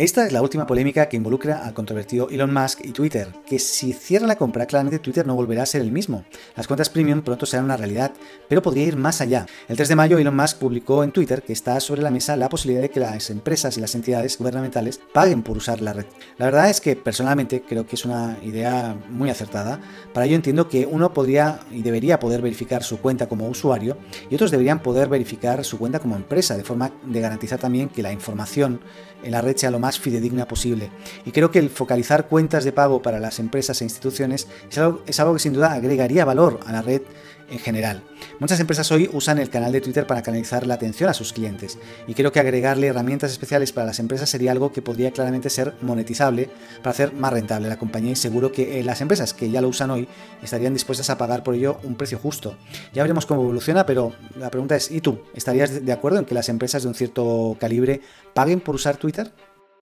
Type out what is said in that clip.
Esta es la última polémica que involucra al controvertido Elon Musk y Twitter, que si cierra la compra, claramente Twitter no volverá a ser el mismo. Las cuentas premium pronto serán una realidad, pero podría ir más allá. El 3 de mayo, Elon Musk publicó en Twitter que está sobre la mesa la posibilidad de que las empresas y las entidades gubernamentales paguen por usar la red. La verdad es que personalmente creo que es una idea muy acertada. Para ello entiendo que uno podría y debería poder verificar su cuenta como usuario y otros deberían poder verificar su cuenta como empresa, de forma de garantizar también que la información en la red sea lo más fidedigna posible. Y creo que el focalizar cuentas de pago para las empresas e instituciones es algo, es algo que sin duda agregaría valor a la red en general. Muchas empresas hoy usan el canal de Twitter para canalizar la atención a sus clientes y creo que agregarle herramientas especiales para las empresas sería algo que podría claramente ser monetizable para hacer más rentable la compañía y seguro que eh, las empresas que ya lo usan hoy estarían dispuestas a pagar por ello un precio justo. Ya veremos cómo evoluciona, pero la pregunta es, ¿y tú? ¿Estarías de acuerdo en que las empresas de un cierto calibre paguen por usar Twitter?